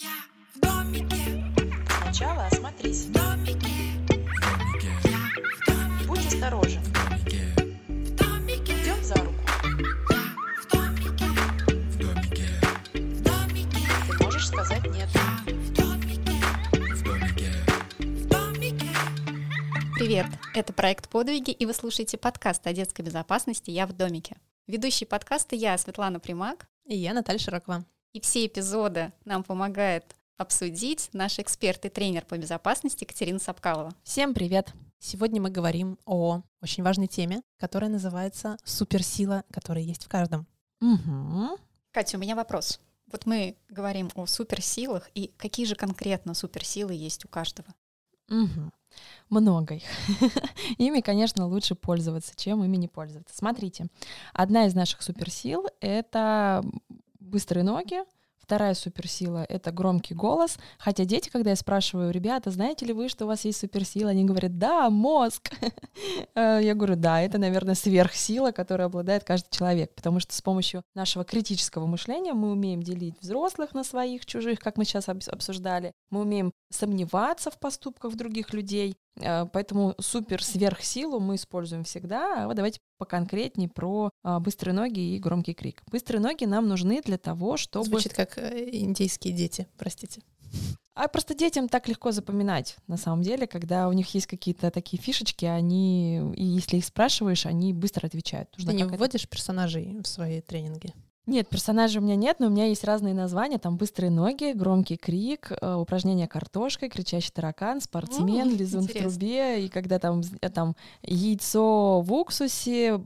Я в домике, Сначала осмотрись. в домике, я в домике, Будь осторожен. в домике, Идем за руку. я в домике, в домике, в домике, Ты можешь сказать нет. в домике, в домике. в домике. Привет! Это проект «Подвиги», и вы слушаете подкаст о детской безопасности «Я в домике». Ведущий подкаста я, Светлана Примак, И я, Наталья Широкова. И все эпизоды нам помогает обсудить наш эксперт и тренер по безопасности Катерина Сапкалова. Всем привет! Сегодня мы говорим о очень важной теме, которая называется суперсила, которая есть в каждом. Угу. Катя, у меня вопрос. Вот мы говорим о суперсилах, и какие же конкретно суперсилы есть у каждого? Угу. Много их. ими, конечно, лучше пользоваться, чем ими не пользоваться. Смотрите, одна из наших суперсил — это быстрые ноги, Вторая суперсила — это громкий голос. Хотя дети, когда я спрашиваю, ребята, знаете ли вы, что у вас есть суперсила? Они говорят, да, мозг. Э, Я говорю, да, это, наверное, сверхсила, которой обладает каждый человек. Потому что с помощью нашего критического мышления мы умеем делить взрослых на своих, чужих, как мы сейчас обс- обсуждали. Мы умеем сомневаться в поступках других людей. Э, Поэтому супер-сверхсилу мы используем всегда. А вот давайте поконкретнее про а, быстрые ноги и громкий крик. Быстрые ноги нам нужны для того, чтобы... Звучит как э, индейские дети, простите. А просто детям так легко запоминать, на самом деле, когда у них есть какие-то такие фишечки, они, и если их спрашиваешь, они быстро отвечают. Ты Нужно не как это- вводишь персонажей в свои тренинги? Нет, персонажей у меня нет, но у меня есть разные названия. Там быстрые ноги, громкий крик, э, упражнение картошкой, кричащий таракан, спортсмен, М, лизун в интересно. трубе, и когда там, э, там яйцо в уксусе,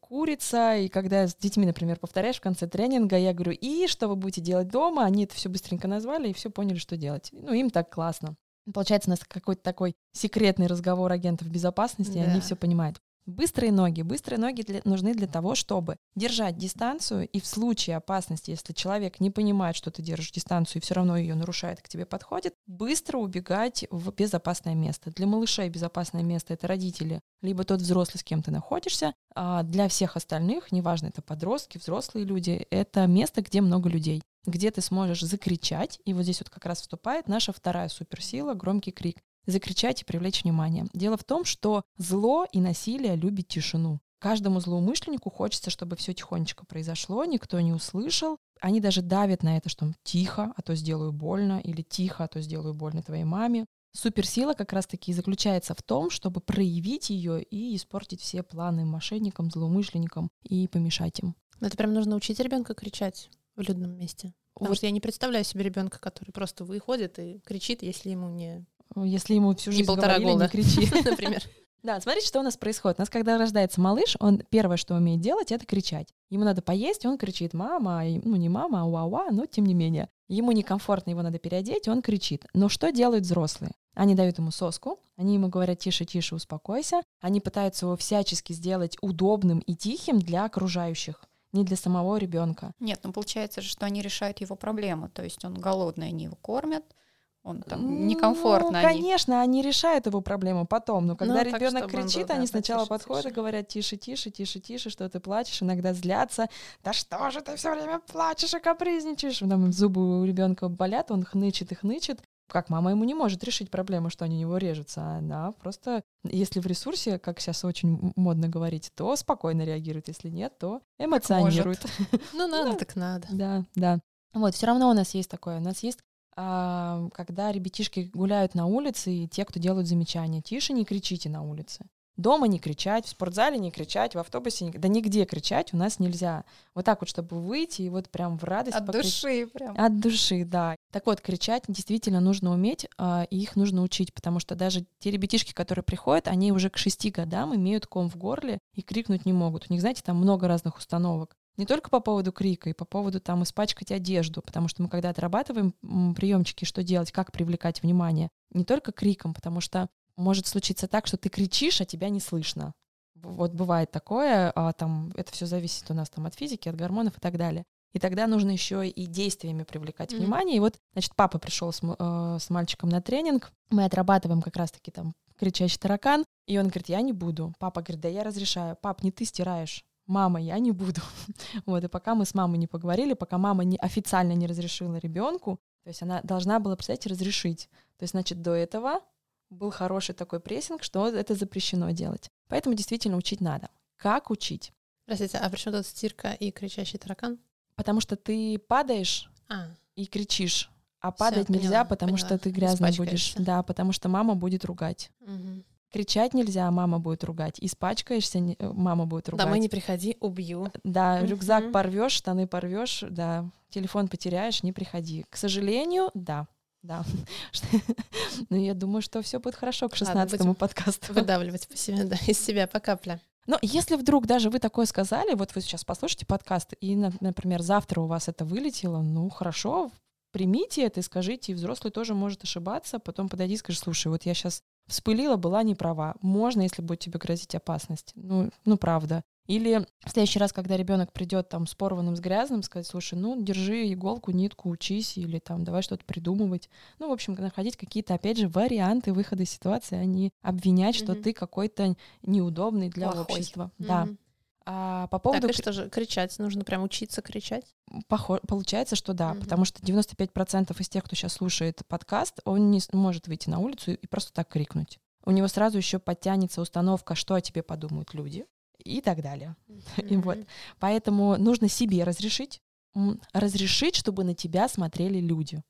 курица, и когда с детьми, например, повторяешь в конце тренинга, я говорю, и что вы будете делать дома? Они это все быстренько назвали и все поняли, что делать. Ну, им так классно. Получается, у нас какой-то такой секретный разговор агентов безопасности, и они Да. все понимают. Быстрые ноги. Быстрые ноги для- нужны для того, чтобы держать дистанцию, и в случае опасности, если человек не понимает, что ты держишь дистанцию, и все равно ее нарушает, к тебе подходит, быстро убегать в безопасное место. Для малышей безопасное место — это родители, либо тот взрослый, с кем ты находишься. А для всех остальных, неважно, это подростки, взрослые люди, это место, где много людей где ты сможешь закричать, и вот здесь вот как раз вступает наша вторая суперсила — громкий крик закричать и привлечь внимание. Дело в том, что зло и насилие любит тишину. Каждому злоумышленнику хочется, чтобы все тихонечко произошло, никто не услышал. Они даже давят на это, что тихо, а то сделаю больно, или тихо, а то сделаю больно твоей маме. Суперсила как раз-таки и заключается в том, чтобы проявить ее и испортить все планы мошенникам, злоумышленникам и помешать им. Это прям нужно учить ребенка кричать в людном месте. Потому Вот. что я не представляю себе ребенка, который просто выходит и кричит, если ему не, Если ему всю не жизнь полтора говорили, года, не кричи. например. Да, смотрите, что у нас происходит. У нас, когда рождается малыш, он первое, что умеет делать, это кричать. Ему надо поесть, он кричит «мама», и- ну не «мама», а «уа-уа», но тем не менее. Ему некомфортно, его надо переодеть, он кричит. Но что делают взрослые? Они дают ему соску, они ему говорят «тише, тише, успокойся». Они пытаются его всячески сделать удобным и тихим для окружающих, не для самого ребенка. Нет, ну получается же, что они решают его проблему. То есть он голодный, они его кормят, он там некомфортно. Ну, они- конечно, они решают его проблему потом, но когда Ну, ребенок он был, кричит, да, они сначала потише, подходят и тише. говорят тише, тише, тише, тише, что ты плачешь, иногда злятся. Да что же ты все время плачешь и капризничаешь? Там зубы у ребенка болят, он хнычет и хнычет. Как мама ему не может решить проблему, что они у него режутся. а Она просто, если в ресурсе, как сейчас очень модно говорить, то спокойно реагирует, если нет, то эмоционирует. Ну, надо так надо. Да, да. Вот, все равно у нас есть такое. У нас есть, когда ребятишки гуляют на улице, и те, кто делают замечания, тише не кричите на улице. Дома не кричать, в спортзале не кричать, в автобусе не... Да нигде кричать у нас нельзя. Вот так вот, чтобы выйти и вот прям в радость От покричать. души прям. От души, да. Так вот, кричать действительно нужно уметь, а, и их нужно учить, потому что даже те ребятишки, которые приходят, они уже к шести годам имеют ком в горле и крикнуть не могут. У них, знаете, там много разных установок. Не только по поводу крика, и по поводу там испачкать одежду, потому что мы когда отрабатываем приемчики, что делать, как привлекать внимание, не только криком, потому что может случиться так, что ты кричишь, а тебя не слышно. Вот бывает такое, а там это все зависит у нас там от физики, от гормонов и так далее. И тогда нужно еще и действиями привлекать Мгм. внимание. И вот, значит, папа пришел с, э, с мальчиком на тренинг. Мы отрабатываем как раз-таки там кричащий таракан. И он говорит, я не буду. Папа говорит, да я разрешаю. Пап, не ты стираешь. Мама, я не буду. Вот, и пока мы с мамой не поговорили, пока мама не, официально не разрешила ребенку, То есть она должна была, представьте, разрешить. То есть, значит, до этого был хороший такой прессинг, что это запрещено делать. Поэтому действительно учить надо. Как учить? Простите, а при чем тут стирка и кричащий таракан? Потому что ты падаешь А, и кричишь, а Всё, падать нельзя, поняла, потому что поняла. ты грязный будешь. Да, потому что мама будет ругать. мгм. Кричать нельзя, мама будет ругать. Испачкаешься, не- э, мама будет ругать. Домой не приходи, убью. Да, рюкзак Мгм. порвешь, штаны порвешь, да, телефон потеряешь, не приходи. К сожалению, да, да. Но я думаю, что все будет хорошо к Ладно, 16 будем подкасту. Выдавливать по себе, да, из себя по капле. Но если вдруг даже вы такое сказали, вот вы сейчас послушайте подкаст, и, на- например, завтра у вас это вылетело, ну хорошо, примите это и скажите, и взрослый тоже может ошибаться, потом подойди и скажи, слушай, вот я сейчас вспылила, была не права. Можно, если будет тебе грозить опасность. Ну, ну правда. Или в следующий раз, когда ребенок придет там с порванным, с грязным, сказать, слушай, ну держи иголку, нитку, учись, или там давай что-то придумывать. Ну, в общем, находить какие-то, опять же, варианты выхода из ситуации, а не обвинять, что Мгм. ты какой-то неудобный для Плохой. общества. Да. А по поводу... Так, и что же, кричать? Нужно прям учиться кричать? Похо- Получается, что да, Мгм. потому что 95% из тех, кто сейчас слушает подкаст, он не может выйти на улицу и просто так крикнуть. У него сразу еще подтянется установка, что о тебе подумают люди и так далее. И вот. Поэтому нужно себе разрешить, разрешить, чтобы на тебя смотрели люди.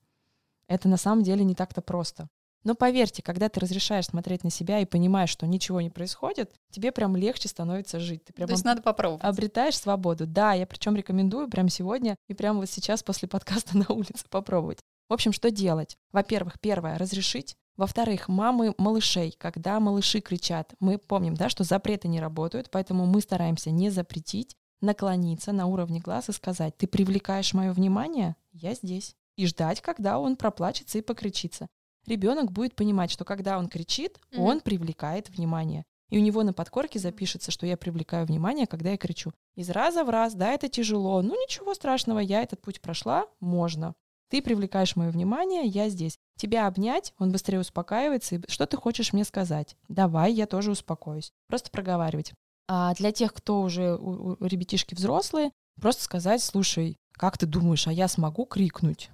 Это на самом деле не так-то просто. Но поверьте, когда ты разрешаешь смотреть на себя и понимаешь, что ничего не происходит, тебе прям легче становится жить. Ты прям То есть надо попробовать. обретаешь свободу. Да, я причем рекомендую прямо сегодня и прямо вот сейчас после подкаста на улице попробовать. В общем, что делать? Во-первых, первое, разрешить. Во-вторых, мамы малышей, когда малыши кричат, мы помним, да, что запреты не работают, поэтому мы стараемся не запретить, наклониться на уровне глаз и сказать, ты привлекаешь мое внимание, я здесь. И ждать, когда он проплачется и покричится. Ребенок будет понимать, что когда он кричит, Мгм. он привлекает внимание. И у него на подкорке запишется, что я привлекаю внимание, когда я кричу. Из раза в раз, да, это тяжело. Ну ничего страшного, я этот путь прошла, можно. Ты привлекаешь мое внимание, я здесь. Тебя обнять, он быстрее успокаивается. И что ты хочешь мне сказать? Давай, я тоже успокоюсь. Просто проговаривать. А для тех, кто уже у, у ребятишки взрослые, просто сказать, слушай, как ты думаешь, а я смогу крикнуть?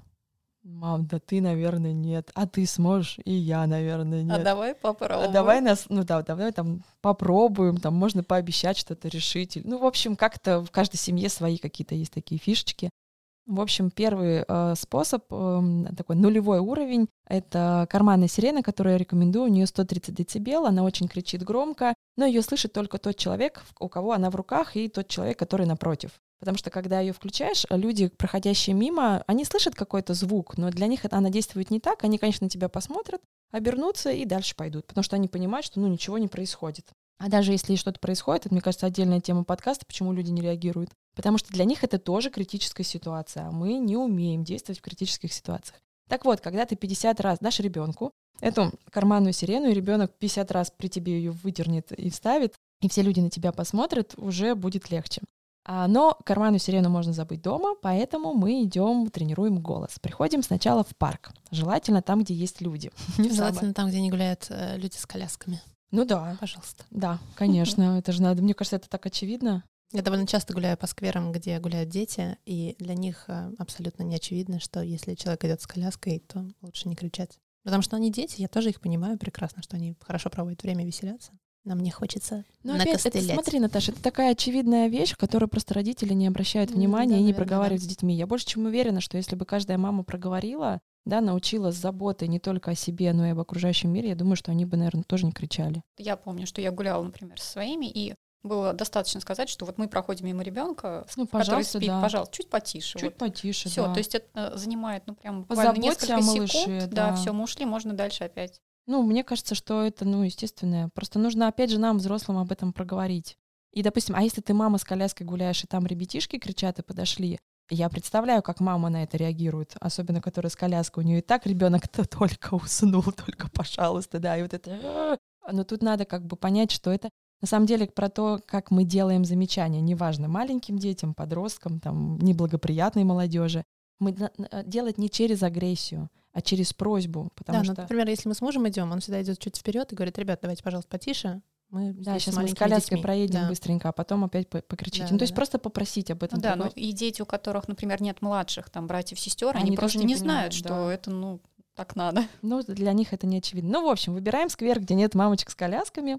Мам, да ты, наверное, нет. А ты сможешь? И я, наверное, нет. А давай А попробуем. давай нас, ну да, давай там попробуем, там можно пообещать что-то решить. Ну, в общем, как-то в каждой семье свои какие-то есть такие фишечки. В общем, первый э, способ, эм, такой нулевой уровень, это карманная сирена, которую я рекомендую. У нее 130 децибел, она очень кричит громко, но ее слышит только тот человек, у кого она в руках, и тот человек, который напротив. Потому что когда ее включаешь, люди, проходящие мимо, они слышат какой-то звук, но для них она действует не так. Они, конечно, на тебя посмотрят, обернутся и дальше пойдут, потому что они понимают, что ну ничего не происходит. А даже если что-то происходит, это, мне кажется, отдельная тема подкаста, почему люди не реагируют. Потому что для них это тоже критическая ситуация, а мы не умеем действовать в критических ситуациях. Так вот, когда ты 50 раз дашь ребенку эту карманную сирену, и ребенок 50 раз при тебе ее выдернет и вставит, и все люди на тебя посмотрят, уже будет легче. А, но карманную сирену можно забыть дома, поэтому мы идем, тренируем голос. Приходим сначала в парк. Желательно там, где есть люди. Желательно там, где не гуляют э, люди с колясками. Ну да, Пожалуйста. да, конечно, это же надо. Мне кажется, это так очевидно. Я довольно часто гуляю по скверам, где гуляют дети, и для них э, абсолютно не очевидно, что если человек идет с коляской, то лучше не кричать. Потому что они дети, я тоже их понимаю прекрасно, что они хорошо проводят время, веселятся. Но мне хочется Ну, опять, это, накостылять. смотри, Наташа, это такая очевидная вещь, которую просто родители не обращают М, внимания да, и не наверное, проговаривают да. с детьми. Я больше чем уверена, что если бы каждая мама проговорила, да, научилась заботой не только о себе, но и об окружающем мире, я думаю, что они бы, наверное, тоже не кричали. Я помню, что я гуляла, например, со своими, и было достаточно сказать, что вот мы проходим мимо ребенка, Ну, который пожалуйста, спит, да. пожалуйста, чуть потише. Чуть потише, Все, да. то есть это э, занимает, ну, прям буквально Позаботься несколько секунд. малыше, да, да. все, мы ушли, можно дальше опять. Ну, мне кажется, что это, ну, естественное. Просто нужно, опять же, нам, взрослым, об этом проговорить. И, допустим, а если ты мама с коляской гуляешь, и там ребятишки кричат и подошли, я представляю, как мама на это реагирует, особенно которая с коляской. У нее и так ребенок-то только уснул, только пожалуйста, да, и вот это. Но тут надо как бы понять, что это на самом деле про то, как мы делаем замечания, неважно, маленьким детям, подросткам, там, неблагоприятной молодежи. Мы делать не через агрессию, а через просьбу, потому да, ну, что... например, если мы с мужем идем, он всегда идет чуть вперед и говорит, ребят, давайте, пожалуйста, потише. Мы Да, сейчас мы с коляской детьми. проедем Да. быстренько, а потом опять по- покричите. Да, ну, то есть да. просто попросить об Ну этом. да, ну и дети, у которых, например, нет младших, там, братьев, сестер, они, Они просто не, не знают, понимают, что да. это, ну, так надо. Ну, для них это не очевидно. Ну, в общем, выбираем сквер, где нет мамочек с колясками.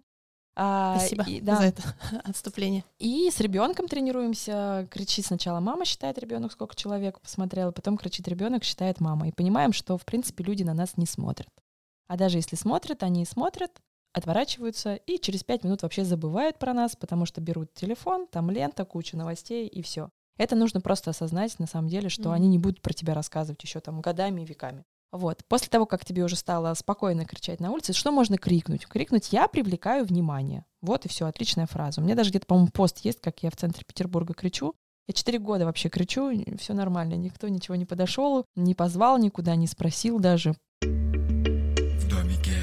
А, Спасибо и, да, за это отступление. И с ребенком тренируемся. Кричит сначала мама, считает ребенок, сколько человек посмотрел, потом кричит ребенок, считает мама. И понимаем, что в принципе люди на нас не смотрят. А даже если смотрят, они смотрят, отворачиваются и через пять минут вообще забывают про нас, потому что берут телефон, там лента, куча новостей и все. Это нужно просто осознать на самом деле, что Мгм. они не будут про тебя рассказывать еще там годами и веками. Вот. После того, как тебе уже стало спокойно кричать на улице, что можно крикнуть? Крикнуть «я привлекаю внимание». Вот и все, отличная фраза. У меня даже где-то, по-моему, пост есть, как я в центре Петербурга кричу. Я четыре года вообще кричу, все нормально, никто ничего не подошел, не позвал никуда, не спросил даже. В домике.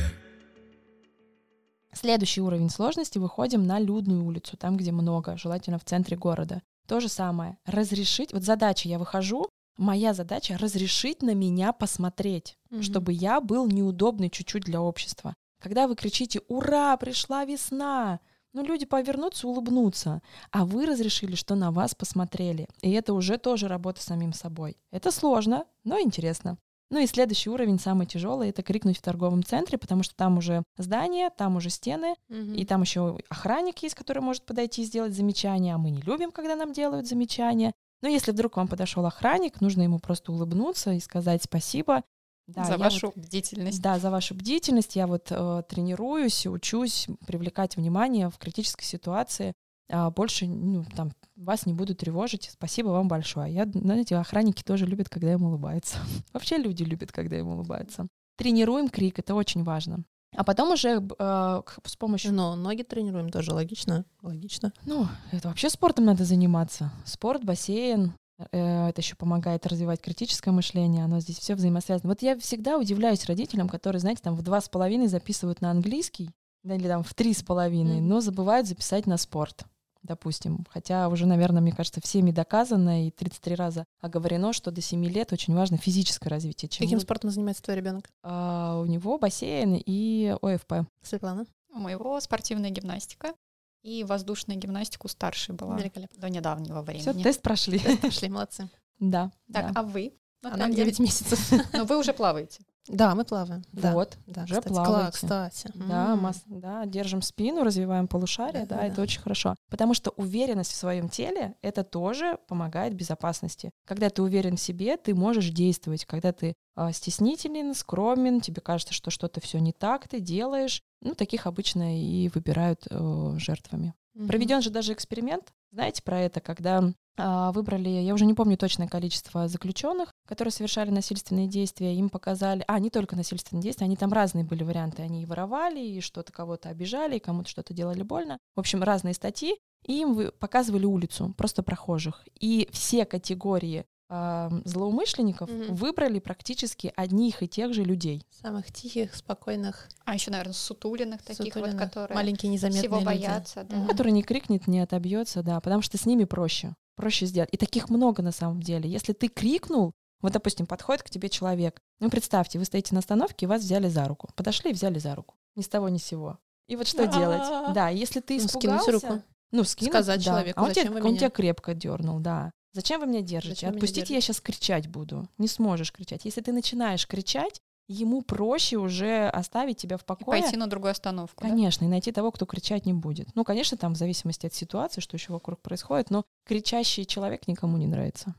Следующий уровень сложности выходим на людную улицу, там, где много, желательно в центре города. То же самое. Разрешить, вот задача, я выхожу, моя задача разрешить на меня посмотреть, Мгм. чтобы я был неудобный чуть-чуть для общества. Когда вы кричите «Ура! Пришла весна!», ну, люди повернутся, улыбнутся. А вы разрешили, что на вас посмотрели. И это уже тоже работа с самим собой. Это сложно, но интересно. Ну и следующий уровень, самый тяжелый, это крикнуть в торговом центре, потому что там уже здание, там уже стены, и там еще охранник есть, который может подойти и сделать замечание, а мы не любим, когда нам делают замечания. Но если вдруг вам подошел охранник, нужно ему просто улыбнуться и сказать спасибо. Да, за вашу вот- бдительность. да, за вашу бдительность. Я вот э, тренируюсь, учусь привлекать внимание в критической ситуации. А больше ну, там, вас не буду тревожить. Спасибо вам большое. Я, знаете, охранники тоже любят, когда им улыбаются. Вообще люди любят, когда им улыбаются. Тренируем крик, это очень важно. А потом уже э, с помощью... Но ноги тренируем тоже логично. Логично. Ну, это вообще спортом надо заниматься. Спорт, бассейн. э, Это еще помогает развивать критическое мышление, оно здесь все взаимосвязано. Вот я всегда удивляюсь родителям, которые, знаете, там в два с половиной записывают на английский, да, или там в три с половиной, но забывают записать на спорт, допустим. Хотя уже, наверное, мне кажется, всеми доказано и 33 раза оговорено, что до 7 лет очень важно физическое развитие. Чем Каким спортом занимается твой ребенок? А, у него бассейн и ОФП. Светлана? У моего спортивная гимнастика и воздушная гимнастика у старшей была Великолепно. до недавнего Все, времени. тест прошли. Пошли, молодцы. Да. Так, да. а вы? Она Наталья? 9 месяцев. Но вы уже плаваете. Да, мы плаваем. Да, Вот. да, уже кстати, плаваете. Кстати. Да, масс- да, держим спину, развиваем полушария, да, Да-да-да. это очень хорошо. Потому что уверенность в своем теле это тоже помогает безопасности. Когда ты уверен в себе, ты можешь действовать. Когда ты а, стеснителен, скромен, тебе кажется, что что-то все не так, ты делаешь. Ну, таких обычно и выбирают э, жертвами. Мгм. Проведен же даже эксперимент, знаете про это, когда а, выбрали, я уже не помню точное количество заключенных, которые совершали насильственные действия, им показали, а, не только насильственные действия, они там разные были варианты, они и воровали, и что-то кого-то обижали, и кому-то что-то делали больно. В общем, разные статьи, и им показывали улицу, просто прохожих. И все категории а, злоумышленников Мгм. выбрали практически одних и тех же людей. Самых тихих, спокойных, А еще, наверное, сутулиных таких вот, сутулиных, которые маленькие незаметные всего люди. боятся. Да. Мгм. который не крикнет, не отобьется, да, потому что с ними проще. Проще сделать. И таких много на самом деле. Если ты крикнул, вот, допустим, подходит к тебе человек. Ну, представьте, вы стоите на остановке, и вас взяли за руку. Подошли и взяли за руку. Ни с того, ни с сего. И вот что делать? Да, если ты Ну, испугался... скинуть руку. Ну, скинуть, Сказать да. человеку, а он, тебя, «Зачем вы он меня?» тебя крепко дернул, да. Зачем вы меня держите? Зачем вы меня Отпустите, я сейчас кричать буду. Не сможешь кричать. Если ты начинаешь кричать, ему проще уже оставить тебя в И покое. пойти на другую остановку. да? Конечно, и найти того, кто кричать не будет. Ну, конечно, там в зависимости от ситуации, что еще вокруг происходит, но кричащий человек никому не нравится.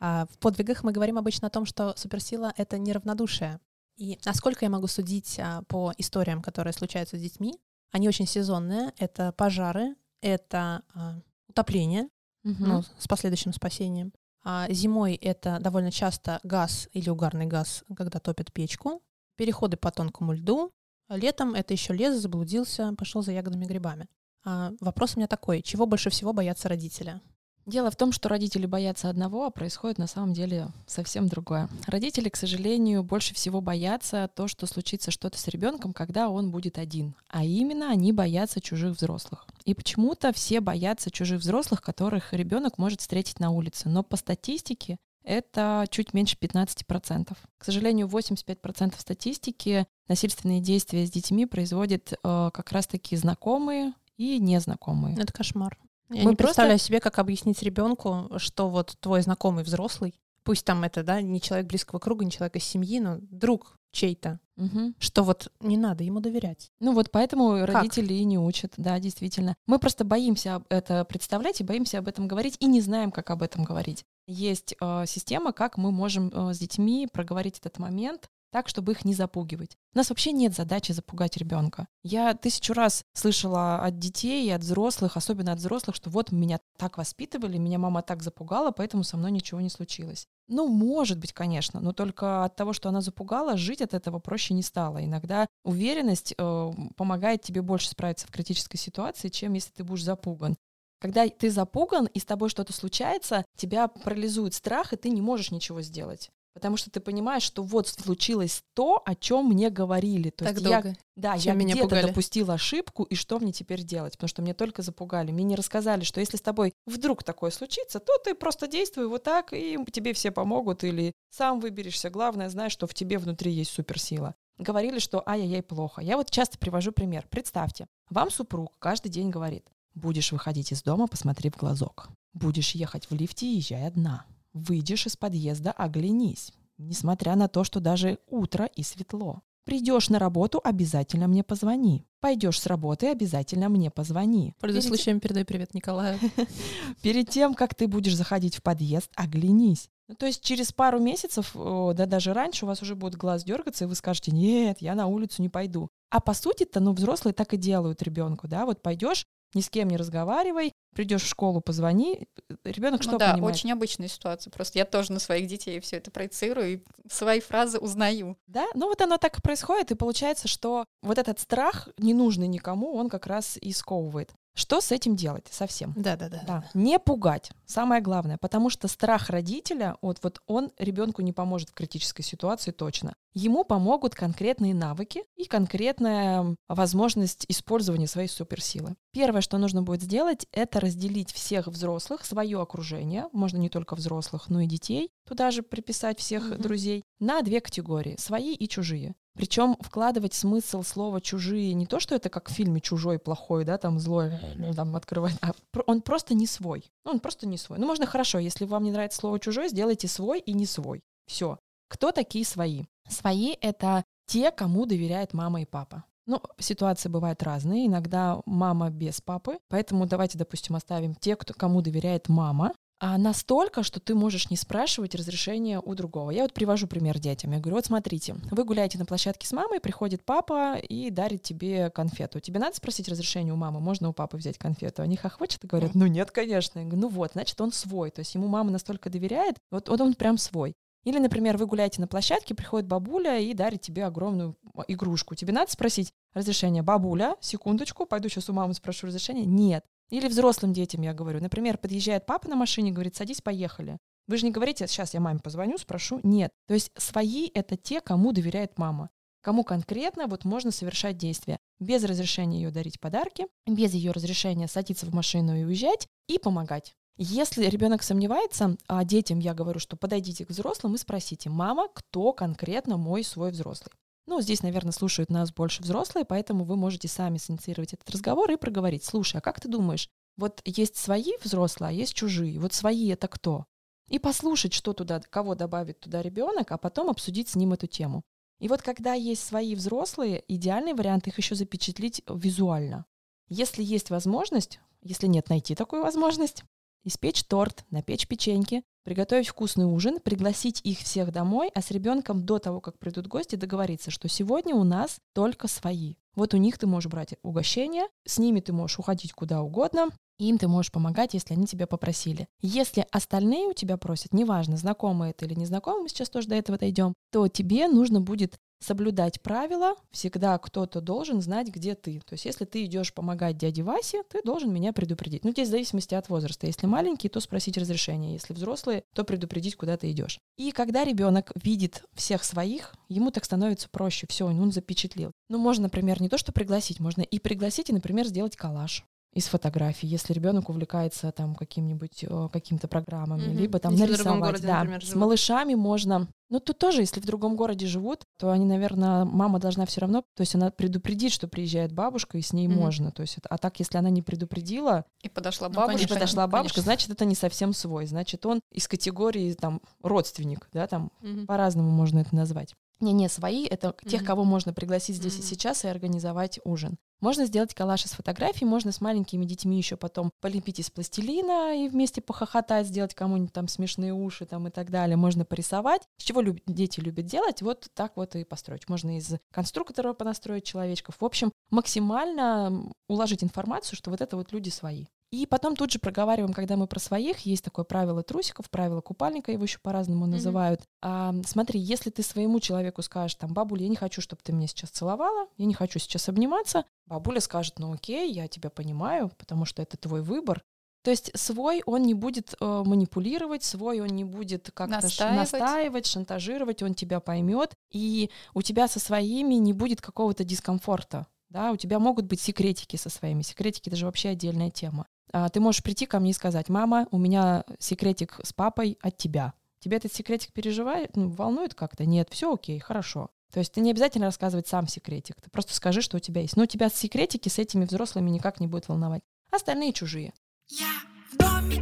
А в подвигах мы говорим обычно о том, что суперсила — это неравнодушие. И насколько я могу судить а, по историям, которые случаются с детьми, они очень сезонные. Это пожары, это а, утопление, ну, с последующим спасением. А зимой это довольно часто газ или угарный газ, когда топят печку. Переходы по тонкому льду. Летом это еще лес, заблудился, пошел за ягодами грибами. А вопрос у меня такой: чего больше всего боятся родители? Дело в том, что родители боятся одного, а происходит на самом деле совсем другое. Родители, к сожалению, больше всего боятся то, что случится что-то с ребенком, когда он будет один. А именно они боятся чужих взрослых. И почему-то все боятся чужих взрослых, которых ребенок может встретить на улице. Но по статистике это чуть меньше 15%. К сожалению, 85% статистики насильственные действия с детьми производят э, как раз-таки знакомые и незнакомые. Это кошмар. Я Мы не просто- представляю себе, как объяснить ребенку, что вот твой знакомый взрослый, пусть там это, да, не человек близкого круга, не человек из семьи, но друг чей-то, Мгм. что вот не надо ему доверять. Ну вот поэтому Как? родители и не учат, да, действительно. Мы просто боимся это представлять и боимся об этом говорить и не знаем, как об этом говорить. Есть э, система, как мы можем э, с детьми проговорить этот момент так, чтобы их не запугивать. У нас вообще нет задачи запугать ребенка. Я тысячу раз слышала от детей и от взрослых, особенно от взрослых, что вот меня так воспитывали, меня мама так запугала, поэтому со мной ничего не случилось. Ну, может быть, конечно, но только от того, что она запугала, жить от этого проще не стало. Иногда уверенность э, помогает тебе больше справиться в критической ситуации, чем если ты будешь запуган. Когда ты запуган и с тобой что-то случается, тебя парализует страх, и ты не можешь ничего сделать. Потому что ты понимаешь, что вот случилось то, о чем мне говорили. То так есть я долго. да, чем я меня где-то пугали. допустила ошибку, и что мне теперь делать? Потому что мне только запугали. Мне не рассказали, что если с тобой вдруг такое случится, то ты просто действуй вот так, и тебе все помогут, или сам выберешься. Главное, знаешь, что в тебе внутри есть суперсила. Говорили, что ай-яй-яй, плохо. Я вот часто привожу пример. Представьте, вам супруг каждый день говорит, будешь выходить из дома, посмотри в глазок. Будешь ехать в лифте, езжай одна. Выйдешь из подъезда, оглянись. Несмотря на то, что даже утро и светло. Придешь на работу, обязательно мне позвони. Пойдешь с работы, обязательно мне позвони. Пользуясь Перед- случаем, передай привет Николаю. Перед тем, как ты будешь заходить в подъезд, оглянись. Ну, то есть через пару месяцев, да даже раньше, у вас уже будет глаз дергаться, и вы скажете, нет, я на улицу не пойду. А по сути-то, ну, взрослые так и делают ребенку, да, вот пойдешь, ни с кем не разговаривай, придешь в школу, позвони, ребенок Ну что да, понимает? очень обычная ситуация. Просто я тоже на своих детей все это проецирую и свои фразы узнаю. Да, ну вот оно так и происходит, и получается, что вот этот страх, ненужный никому, он как раз и сковывает. Что с этим делать совсем? Да-да-да. Да, не пугать. Самое главное, потому что страх родителя, вот, вот он ребенку не поможет в критической ситуации точно. Ему помогут конкретные навыки и конкретная возможность использования своей суперсилы. Первое, что нужно будет сделать, это разделить всех взрослых, свое окружение, можно не только взрослых, но и детей, туда же приписать всех Мгм. друзей, на две категории, свои и чужие. Причем вкладывать смысл слова чужие не то, что это как в фильме чужой плохой, да, там злой, ну, там открывает, а он просто не свой. Ну, Он просто не свой. Ну, можно хорошо, если вам не нравится слово чужой, сделайте свой и не свой. Все. Кто такие свои? Свои это те, кому доверяет мама и папа. Ну, ситуации бывают разные. Иногда мама без папы. Поэтому давайте, допустим, оставим те, кто, кому доверяет мама. А настолько, что ты можешь не спрашивать разрешения у другого. Я вот привожу пример детям. Я говорю, вот смотрите, вы гуляете на площадке с мамой, приходит папа и дарит тебе конфету. Тебе надо спросить разрешение у мамы, можно у папы взять конфету? Они хохочут и говорят, ну нет, конечно. Я говорю, ну вот, значит, он свой. То есть ему мама настолько доверяет, вот, вот он прям свой. Или, например, вы гуляете на площадке, приходит бабуля и дарит тебе огромную а, игрушку. Тебе надо спросить разрешение. Бабуля, секундочку, пойду сейчас у мамы спрошу разрешение. Нет. Или взрослым детям я говорю. Например, подъезжает папа на машине, говорит, садись, поехали. Вы же не говорите, сейчас я маме позвоню, спрошу. Нет. То есть свои — это те, кому доверяет мама. Кому конкретно вот можно совершать действия. Без разрешения ее дарить подарки, без ее разрешения садиться в машину и уезжать, и помогать. Если ребенок сомневается, а детям я говорю, что подойдите к взрослым и спросите, мама, кто конкретно мой свой взрослый? Ну, здесь, наверное, слушают нас больше взрослые, поэтому вы можете сами синициировать этот разговор и проговорить. Слушай, а как ты думаешь, вот есть свои взрослые, а есть чужие. Вот свои это кто? И послушать, что туда, кого добавит туда ребенок, а потом обсудить с ним эту тему. И вот когда есть свои взрослые, идеальный вариант их еще запечатлить визуально. Если есть возможность, если нет, найти такую возможность, испечь торт, напечь печеньки, приготовить вкусный ужин, пригласить их всех домой, а с ребенком до того, как придут гости, договориться, что сегодня у нас только свои. Вот у них ты можешь брать угощение, с ними ты можешь уходить куда угодно, и им ты можешь помогать, если они тебя попросили. Если остальные у тебя просят, неважно, знакомые это или незнакомые, мы сейчас тоже до этого дойдем, то тебе нужно будет соблюдать правила. Всегда кто-то должен знать, где ты. То есть, если ты идешь помогать дяде Васе, ты должен меня предупредить. Ну, здесь в зависимости от возраста. Если маленький, то спросить разрешение. Если взрослые, то предупредить, куда ты идешь. И когда ребенок видит всех своих, ему так становится проще. Все, он запечатлел. Ну, можно, например, не то, что пригласить, можно и пригласить, и, например, сделать коллаж. Из фотографий, если ребенок увлекается там каким-нибудь какими-то программами, Мгм. либо там Если нарисовать. городе, да. например, С малышами можно. Ну тут тоже, если в другом городе живут, то они, наверное, мама должна все равно, то есть она предупредит, что приезжает бабушка и с ней Мгм. можно, то есть, а так, если она не предупредила, И подошла Ну, бабушка. и конечно, подошла бабушка, конечно. значит, это не совсем свой, значит, он из категории там родственник, да, там Мгм. по-разному можно это назвать. Не-не, свои — это тех, Мгм. кого можно пригласить здесь и Мгм. сейчас и организовать ужин. Можно сделать коллаж из фотографий, можно с маленькими детьми еще потом полепить из пластилина и вместе похохотать, сделать кому-нибудь там смешные уши там и так далее. Можно порисовать. С чего люб- дети любят делать, вот так вот и построить. Можно из конструктора понастроить человечков. В общем, максимально уложить информацию, что вот это вот люди свои. И потом тут же проговариваем, когда мы про своих, есть такое правило трусиков, правило купальника, его еще по-разному Мгм. называют. А, смотри, если ты своему человеку скажешь, там, бабуля, я не хочу, чтобы ты меня сейчас целовала, я не хочу сейчас обниматься, бабуля скажет, ну окей, я тебя понимаю, потому что это твой выбор. То есть свой он не будет э, манипулировать, свой он не будет как-то Настаивать. настаивать, шантажировать, он тебя поймет, и у тебя со своими не будет какого-то дискомфорта. Да, у тебя могут быть секретики со своими. Секретики — это же вообще отдельная тема. А, ты можешь прийти ко мне и сказать, мама, у меня секретик с папой от тебя. Тебя этот секретик переживает, ну, волнует как-то? Нет, все окей, хорошо. То есть ты не обязательно рассказывать сам секретик, ты просто скажи, что у тебя есть. Но у тебя секретики с этими взрослыми никак не будет волновать. Остальные чужие. Я в домике,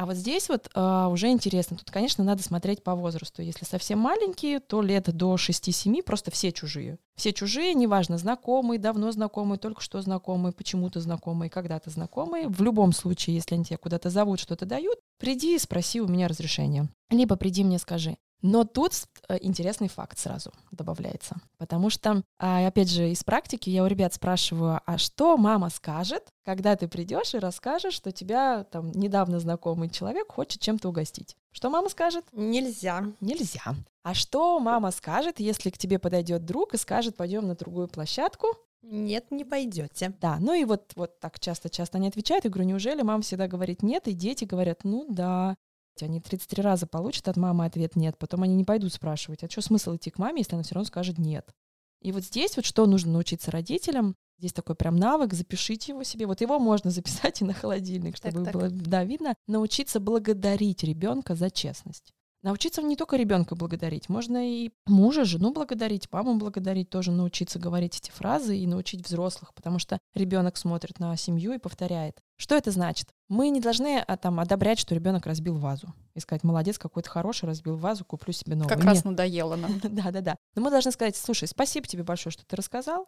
А вот здесь вот а, уже интересно. Тут, конечно, надо смотреть по возрасту. Если совсем маленькие, то лет до 6-7 просто все чужие. Все чужие, неважно, знакомые, давно знакомые, только что знакомые, почему-то знакомые, когда-то знакомые. В любом случае, если они тебя куда-то зовут, что-то дают, приди и спроси у меня разрешение. Либо приди мне скажи. Но тут э, интересный факт сразу добавляется. Потому что, а, опять же, из практики я у ребят спрашиваю, а что мама скажет, когда ты придешь и расскажешь, что тебя там недавно знакомый человек хочет чем-то угостить? Что мама скажет? Нельзя. Нельзя. А что мама скажет, если к тебе подойдет друг и скажет, пойдем на другую площадку? Нет, не пойдете. Да, ну и вот, вот так часто-часто они отвечают. Я говорю, неужели мама всегда говорит нет, и дети говорят, ну да. Они 33 раза получат от мамы ответ нет, потом они не пойдут спрашивать, а что смысл идти к маме, если она все равно скажет нет. И вот здесь вот что нужно научиться родителям, здесь такой прям навык, запишите его себе, вот его можно записать и на холодильник, Так, чтобы так. было да, видно, научиться благодарить ребенка за честность. Научиться не только ребенка благодарить, можно и мужа, жену благодарить, маму благодарить, тоже научиться говорить эти фразы и научить взрослых, потому что ребенок смотрит на семью и повторяет. Что это значит? Мы не должны а, там одобрять, что ребенок разбил вазу и сказать, молодец, какой то хороший, разбил вазу, куплю себе новую. Как Нет. раз надоело нам. Да, да, да. Но мы должны сказать, слушай, спасибо тебе большое, что ты рассказал.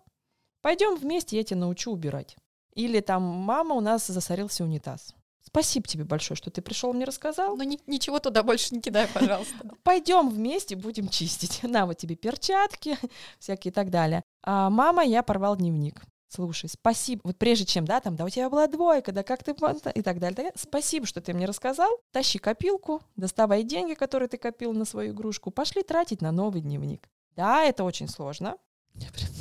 Пойдем вместе, я тебя научу убирать. Или там, мама, у нас засорился унитаз. Спасибо тебе большое, что ты пришел мне рассказал. Ну ни- ничего туда больше не кидай, пожалуйста. Пойдем вместе будем чистить. На вот тебе перчатки, всякие и так далее. А, мама, я порвал дневник. Слушай, спасибо. Вот прежде чем, да, там, да, у тебя была двойка, да как ты и так далее. так далее. Спасибо, что ты мне рассказал. Тащи копилку, доставай деньги, которые ты копил на свою игрушку, пошли тратить на новый дневник. Да, это очень сложно.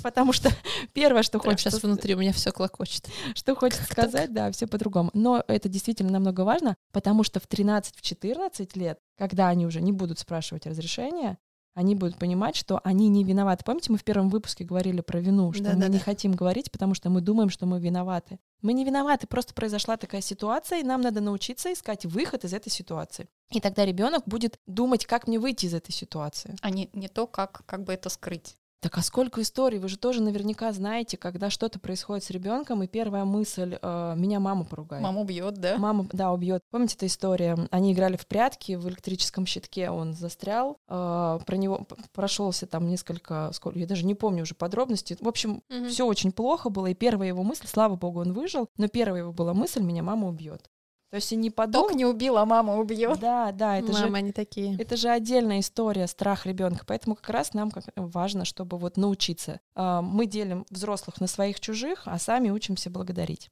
Потому что первое, что Прям хочется, сейчас внутри у меня все клокочет. что хочется сказать, да, все по-другому. Но это действительно намного важно, потому что в 13-14 лет, когда они уже не будут спрашивать разрешения, они будут понимать, что они не виноваты. Помните, мы в первом выпуске говорили про вину, что мы Да-да-да. не хотим говорить, потому что мы думаем, что мы виноваты. Мы не виноваты, просто произошла такая ситуация, и нам надо научиться искать выход из этой ситуации. И тогда ребенок будет думать, как мне выйти из этой ситуации. А не, не то, как, как бы это скрыть. Так а сколько историй? Вы же тоже наверняка знаете, когда что-то происходит с ребенком, и первая мысль э, меня мама поругает. Мама убьет, да? Мама, да, убьет. Помните эту историю? Они играли в прятки в электрическом щитке, он застрял, э, про него прошелся там несколько, сколько, я даже не помню уже подробности. В общем, все очень плохо было, и первая его мысль, слава богу, он выжил, но первая его была мысль, меня мама убьет. То есть и не подумал. не убил, а мама убьет. Да, да, это же Мамы, они такие. это же отдельная история, страх ребенка. Поэтому как раз нам как важно, чтобы вот научиться. А, Мы делим взрослых на своих чужих, а сами учимся благодарить.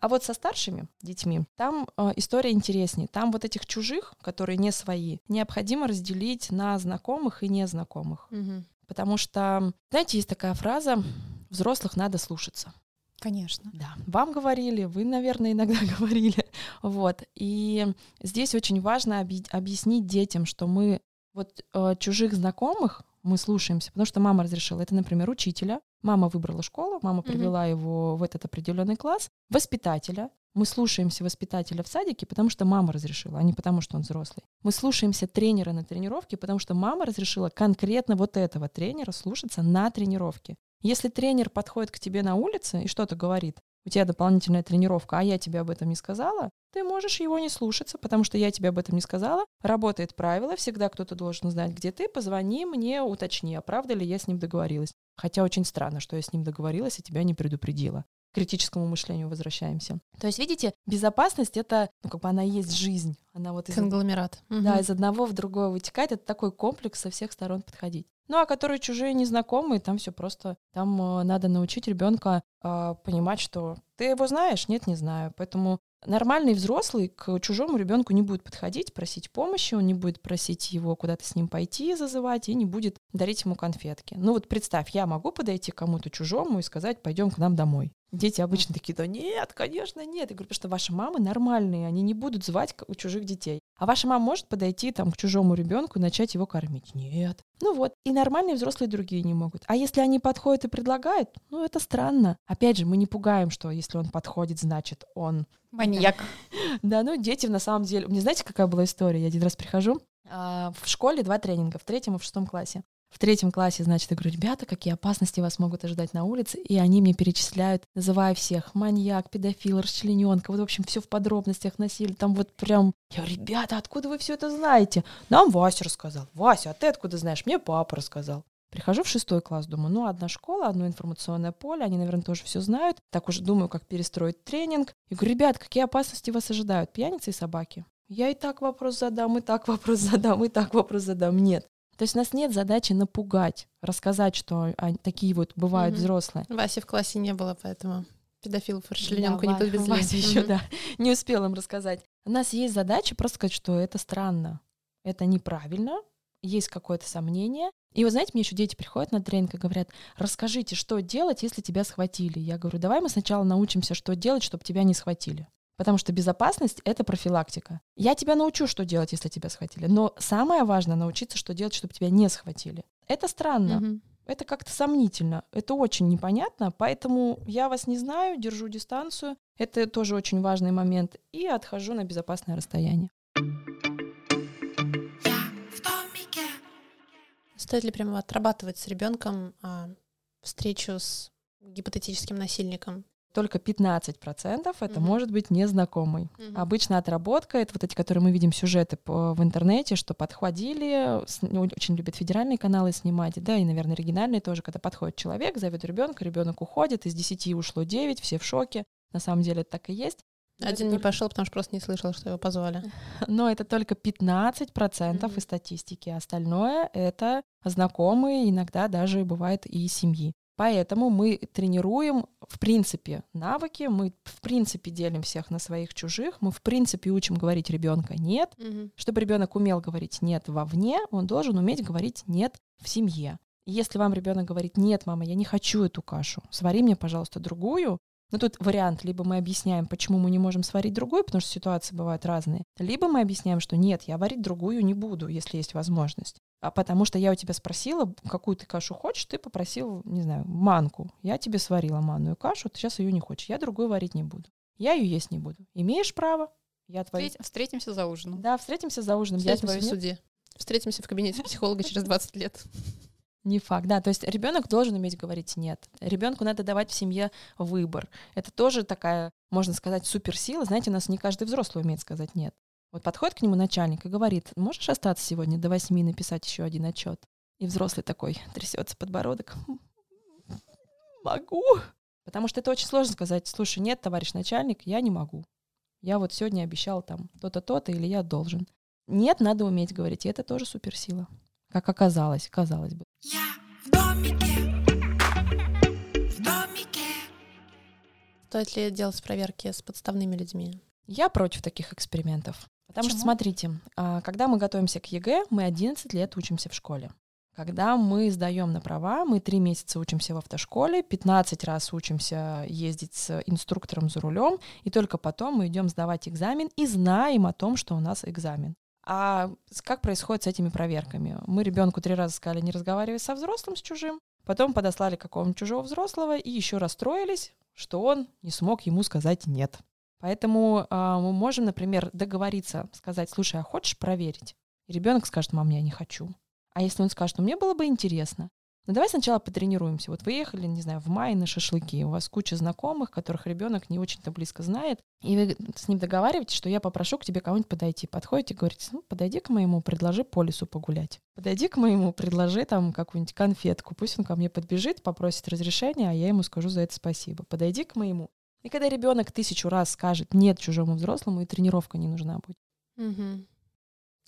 А вот со старшими детьми там э, история интереснее. Там вот этих чужих, которые не свои, необходимо разделить на знакомых и незнакомых. Мгм. Потому что, знаете, есть такая фраза «взрослых надо слушаться». Конечно. Да, вам говорили, вы, наверное, иногда говорили. Вот. И здесь очень важно объ- объяснить детям, что мы вот э, чужих знакомых мы слушаемся, потому что мама разрешила. Это, например, учителя. Мама выбрала школу, мама привела его в этот определенный класс. Воспитателя. Мы слушаемся воспитателя в садике, потому что мама разрешила, а не потому что он взрослый. Мы слушаемся тренера на тренировке, потому что мама разрешила конкретно вот этого тренера слушаться на тренировке. Если тренер подходит к тебе на улице и что-то говорит, у тебя дополнительная тренировка, а я тебе об этом не сказала, ты можешь его не слушаться, потому что я тебе об этом не сказала. Работает правило, всегда кто-то должен знать, где ты, позвони мне, уточни, а правда ли я с ним договорилась. Хотя очень странно, что я с ним договорилась и тебя не предупредила. К критическому мышлению возвращаемся. То есть, видите, безопасность — это, ну, как бы она есть жизнь. Она вот из, Конгломерат. да, Мгм. из одного в другое вытекает. Это такой комплекс со всех сторон подходить. Ну, а которые чужие, незнакомые, там все просто. Там э, надо научить ребенка э, понимать, что ты его знаешь, нет, не знаю. Поэтому нормальный взрослый к чужому ребенку не будет подходить, просить помощи, он не будет просить его куда-то с ним пойти, зазывать, и не будет дарить ему конфетки. Ну вот представь, я могу подойти к кому-то чужому и сказать, пойдем к нам домой. Дети обычно такие, да нет, конечно, нет. Я говорю, потому что ваши мамы нормальные, они не будут звать у чужих детей. А ваша мама может подойти там к чужому ребенку и начать его кормить? Нет. Ну вот, и нормальные взрослые другие не могут. А если они подходят и предлагают, ну это странно. Опять же, мы не пугаем, что если он подходит, значит он Маньяк. да, ну дети на самом деле... Не знаете, какая была история? Я один раз прихожу, а, в школе два тренинга, в третьем и в шестом классе. В третьем классе, значит, я говорю, ребята, какие опасности вас могут ожидать на улице, и они мне перечисляют, называя всех, маньяк, педофил, расчлененка, вот, в общем, все в подробностях носили, там вот прям, я говорю, ребята, откуда вы все это знаете? Нам Вася рассказал. Вася, а ты откуда знаешь? Мне папа рассказал. Прихожу в шестой класс, думаю, ну, одна школа, одно информационное поле, они, наверное, тоже все знают. Так уже думаю, как перестроить тренинг. И говорю, ребят, какие опасности вас ожидают? Пьяницы и собаки? Я и так вопрос задам, и так вопрос задам, и так вопрос задам. Нет. То есть у нас нет задачи напугать, рассказать, что а, такие вот бывают Мгм. взрослые. Васи в классе не было, поэтому педофилов расчлененку не Да, Ва- подвезли. Вася еще, да, не успел им рассказать. У нас есть задача просто сказать, что это странно, это неправильно, есть какое-то сомнение. И вот знаете, мне еще дети приходят на тренинг и говорят, расскажите, что делать, если тебя схватили. Я говорю, давай мы сначала научимся, что делать, чтобы тебя не схватили. Потому что безопасность — это профилактика. Я тебя научу, что делать, если тебя схватили. Но самое важное — научиться, что делать, чтобы тебя не схватили. Это странно. Мгм. Это как-то сомнительно, это очень непонятно, поэтому я вас не знаю, держу дистанцию, это тоже очень важный момент, и отхожу на безопасное расстояние. Я в домике. Стоит ли прямо отрабатывать с ребенком а, встречу с гипотетическим насильником? Только 15% это Мгм. может быть незнакомый. Мгм. Обычно отработка — это вот эти, которые мы видим сюжеты по- в интернете, что подходили, с- ну, очень любят федеральные каналы снимать, да, и, наверное, оригинальные тоже, когда подходит человек, зовет ребенка, ребенок уходит, из 10 ушло 9, все в шоке. На самом деле это так и есть. Один не пошел, потому что просто не слышал, что его позвали. Но это только 15% Мгм. из статистики. Остальное — это знакомые, иногда даже бывает и семьи. Поэтому мы тренируем, в принципе, навыки, мы, в принципе, делим всех на своих чужих, мы, в принципе, учим говорить ребенка «нет». Чтобы ребенок умел говорить «нет» вовне, он должен уметь говорить «нет» в семье. Если вам ребенок говорит «нет, мама, я не хочу эту кашу, свари мне, пожалуйста, другую», ну тут вариант, либо мы объясняем, почему мы не можем сварить другую, потому что ситуации бывают разные, либо мы объясняем, что нет, я варить другую не буду, если есть возможность. А потому что я у тебя спросила, какую ты кашу хочешь, ты попросил, не знаю, манку. Я тебе сварила манную кашу, ты сейчас ее не хочешь. Я другую варить не буду. Я ее есть не буду. Имеешь право, я. Встретим- Встретимся за ужином. Да, встретимся за ужином. Я Встретимся твою в суде. Встретимся в кабинете психолога через 20 лет. Не факт, да. То есть ребенок должен уметь говорить нет. Ребенку надо давать в семье выбор. Это тоже такая, можно сказать, суперсила. Знаете, у нас не каждый взрослый умеет сказать нет. Вот подходит к нему начальник и говорит, можешь остаться сегодня до восьми написать еще один отчет? И взрослый такой трясется подбородок. Могу. Потому что это очень сложно сказать, слушай, нет, товарищ начальник, я не могу. Я вот сегодня обещал там то-то, то-то, или я должен. Нет, надо уметь говорить, и это тоже суперсила. Как оказалось, казалось бы. Я в домике. В домике. Стоит ли делать проверки с подставными людьми? Я против таких экспериментов. Потому что, Почему? смотрите, а, когда мы готовимся к ЕГЭ, мы 11 лет учимся в школе. Когда мы сдаем на права, мы 3 месяца учимся в автошколе, 15 раз учимся ездить с инструктором за рулем, и только потом мы идем сдавать экзамен и знаем о том, что у нас экзамен. А как происходит с этими проверками? Мы ребенку три раза сказали, не разговаривай со взрослым, с чужим. Потом подослали какого-нибудь чужого взрослого и еще расстроились, что он не смог ему сказать нет. Поэтому а, мы можем, например, договориться, сказать, слушай, а хочешь проверить? И ребенок скажет, мам, я не хочу. А если он скажет, ну мне было бы интересно, ну давай сначала потренируемся. Вот вы ехали, не знаю, в мае на шашлыки, у вас куча знакомых, которых ребенок не очень-то близко знает, и вы с ним договариваетесь, что я попрошу к тебе кого-нибудь подойти. Подходите, говорите, ну подойди к моему, предложи по лесу погулять. Подойди к моему, предложи там какую-нибудь конфетку. Пусть он ко мне подбежит, попросит разрешения, а я ему скажу за это спасибо. Подойди к моему. И когда ребенок тысячу раз скажет нет чужому взрослому, и тренировка не нужна будет. Мгм.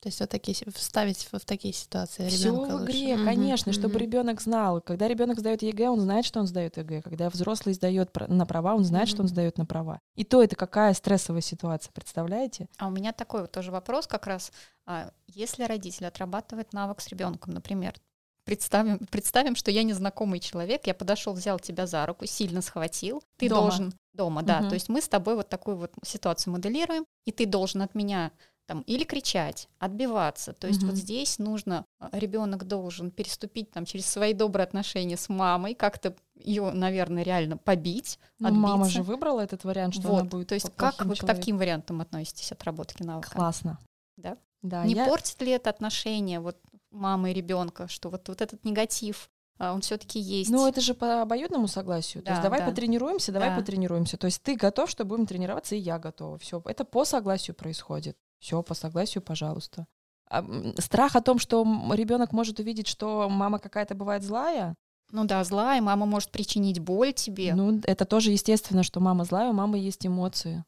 То есть вот такие, вставить в, в такие ситуации Все в лучше. игре, Мгм, конечно, чтобы мгм. ребенок знал. Когда ребенок сдает ЕГЭ, он знает, что он сдает ЕГЭ. Когда взрослый сдает на права, он знает, что он сдает на права. И то это какая стрессовая ситуация, представляете? А у меня такой вот тоже вопрос как раз. А, Если родитель отрабатывает навык с ребенком, например, представим, представим, что я незнакомый человек, я подошел, взял тебя за руку, сильно схватил, ты Дома. должен дома, да, Мгм. то есть мы с тобой вот такую вот ситуацию моделируем, и ты должен от меня там или кричать, отбиваться. То есть Мгм. вот здесь нужно, ребенок должен переступить там через свои добрые отношения с мамой, как-то ее, наверное, реально побить, Ну, мама отбиться. же выбрала этот вариант, что вот, она будет то есть как вы к человеком. таким вариантам относитесь отработки навыка? Классно. Да? Да, не я- портит ли это отношения вот мамы и ребенка, что вот, вот этот негатив, а, он все-таки есть? Ну, это же по обоюдному согласию. То Да, есть давай да. потренируемся, давай Да. потренируемся. То есть ты готов, что будем тренироваться, и я готова. Все, это по согласию происходит. Все по согласию, пожалуйста. А, страх о том, что ребенок может увидеть, что мама какая-то бывает злая, Ну да, злая, мама может причинить боль тебе. ну, это тоже естественно, что мама злая, у мамы есть эмоции.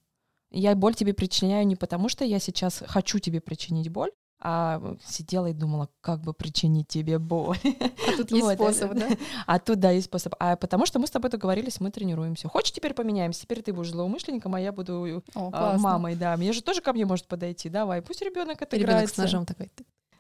Я боль тебе причиняю не потому, что я сейчас хочу тебе причинить боль, а сидела и думала, как бы причинить тебе боль. а тут есть Вот, способ, да? А тут, да, есть способ. А потому что мы с тобой договорились, мы тренируемся. Хочешь, теперь поменяемся? Теперь ты будешь злоумышленником, а я буду О, а, мамой, да. Мне же тоже ко мне может подойти. Давай, пусть ребенок Ребенок отыграется. с ножом такой.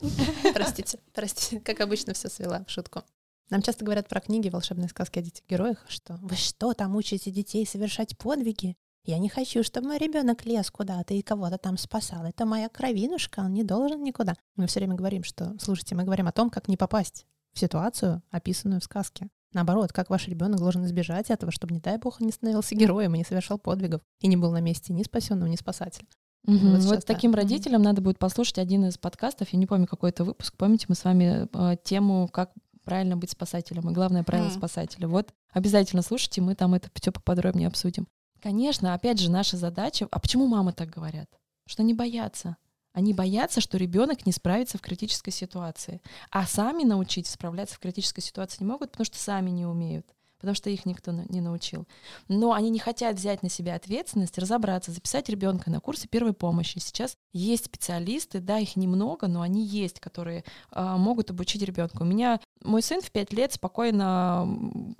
Простите, простите, как обычно все свела в шутку. Нам часто говорят про книги «Волшебные сказки о детях-героях», что «Вы что, там учите детей совершать подвиги? Я не хочу, чтобы мой ребенок лез куда-то и кого-то там спасал. Это моя кровинушка, он не должен никуда». Мы все время говорим, что, слушайте, мы говорим о том, как не попасть в ситуацию, описанную в сказке. Наоборот, как ваш ребенок должен избежать этого, чтобы, не дай бог, он не становился героем и не совершал подвигов, и не был на месте ни спасенного, ни спасателя. Мгм. Вот Вот, таким родителям надо будет послушать один из подкастов. Я не помню, какой это выпуск. Помните, мы с вами э, тему, как правильно быть спасателем и главное правило Мгм. спасателя. Вот обязательно слушайте, мы там это все поподробнее обсудим. Конечно, опять же, наша задача. А почему мамы так говорят? Что они боятся. Они боятся, что ребенок не справится в критической ситуации. А сами научить справляться в критической ситуации не могут, потому что сами не умеют потому что их никто не научил. Но они не хотят взять на себя ответственность, разобраться, записать ребенка на курсы первой помощи. Сейчас есть специалисты, да, их немного, но они есть, которые а, могут обучить ребенка. У меня мой сын в 5 лет спокойно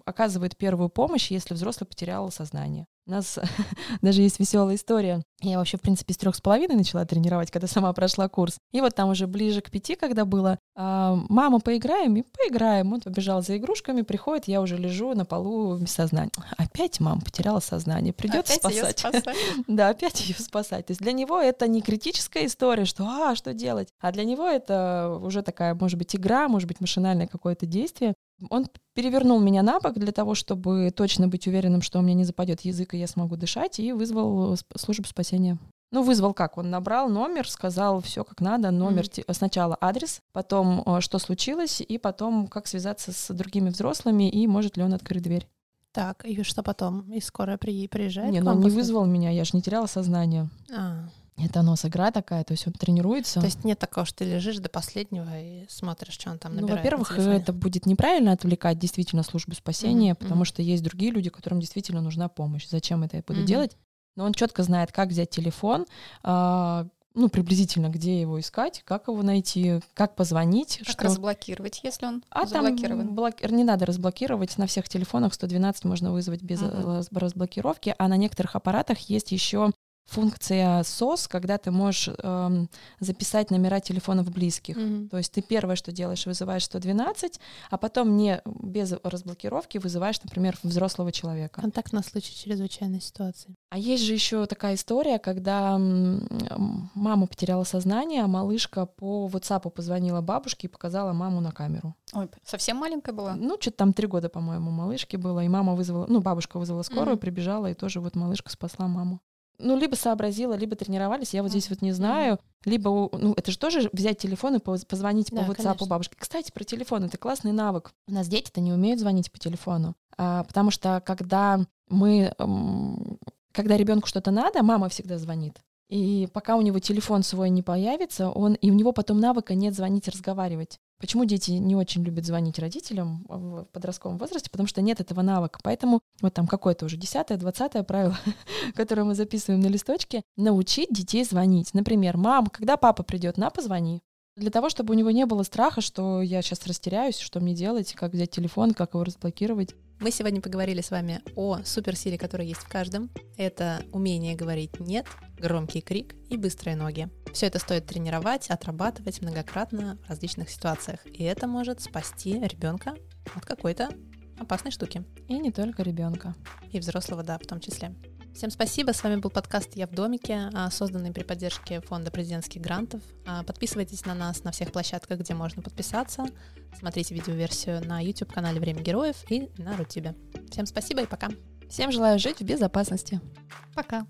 оказывает первую помощь, если взрослый потерял сознание. У нас даже есть веселая история. Я вообще, в принципе, с трех с половиной начала тренировать, когда сама прошла курс. И вот там уже ближе к пяти, когда было, а, мама, поиграем, и поиграем. Он побежал за игрушками, приходит, я уже лежу на полу без сознания. Опять мама потеряла сознание, придется спасать. спасать. Да, опять ее спасать. То есть для него это не критическая история, что а, что делать, а для него это уже такая, может быть, игра, может быть, машинальное какое-то действие. Он перевернул меня на бок для того, чтобы точно быть уверенным, что у меня не западет язык, и я смогу дышать, и вызвал службу спасения. Ну, вызвал как? Он набрал номер, сказал все как надо, номер, те- сначала адрес, потом э, что случилось, и потом как связаться с другими взрослыми, и может ли он открыть дверь. Так, и что потом? И скоро при, приезжает не, ну он не вызвал меня, я же не теряла сознание. А, Это нос игра такая, то есть он тренируется. То есть нет такого, что ты лежишь до последнего и смотришь, что он там ну, набирает на во-первых, телефоне. это будет неправильно отвлекать действительно службу спасения, Мгм, потому что есть другие люди, которым действительно нужна помощь. Зачем это я буду Мгм. делать? Но он четко знает, как взять телефон, а, ну, приблизительно, где его искать, как его найти, как позвонить. Как что... разблокировать, если он А там заблокирован? блок- не надо разблокировать. На всех телефонах 112 можно вызвать без раз- разблокировки, а на некоторых аппаратах есть еще функция SOS, когда ты можешь эм, записать номера телефонов близких. Мгм. То есть ты первое, что делаешь, вызываешь 112, а потом не без разблокировки вызываешь, например, взрослого человека. Контакт на случай чрезвычайной ситуации. А есть же еще такая история, когда мама потеряла сознание, а малышка по WhatsApp позвонила бабушке и показала маму на камеру. Ой, совсем маленькая была? Ну, что-то там три года, по-моему, малышке было, и мама вызвала, ну, бабушка вызвала скорую, Мгм. прибежала, и тоже вот малышка спасла маму. Ну, либо сообразила, либо тренировались, я вот здесь вот не знаю. Либо, ну, это же тоже взять телефон и поз- позвонить по WhatsApp конечно. бабушке. Кстати, про телефон, это классный навык. У нас дети-то не умеют звонить по телефону, А, потому что когда мы, когда ребенку что-то надо, мама всегда звонит. И пока у него телефон свой не появится, он, и у него потом навыка нет звонить, разговаривать. Почему дети не очень любят звонить родителям в подростковом возрасте? Потому что нет этого навыка. Поэтому вот там какое-то уже десятое, двадцатое правило, которое мы записываем на листочке, научить детей звонить. Например, мам, когда папа придет, на, позвони. Для того, чтобы у него не было страха, что я сейчас растеряюсь, что мне делать, как взять телефон, как его разблокировать. Мы сегодня поговорили с вами о суперсиле, которая есть в каждом. Это умение говорить «нет», громкий крик и быстрые ноги. Все это стоит тренировать, отрабатывать многократно в различных ситуациях. И это может спасти ребенка от какой-то опасной штуки. И не только ребенка. И взрослого, да, в том числе. Всем спасибо. С вами был подкаст «Я в домике», а, созданный при поддержке Фонда президентских грантов. А, Подписывайтесь на нас на всех площадках, где можно подписаться. Смотрите видеоверсию на YouTube-канале «Время героев» и на Рутюбе. Всем спасибо и пока. Всем желаю жить в безопасности. Пока.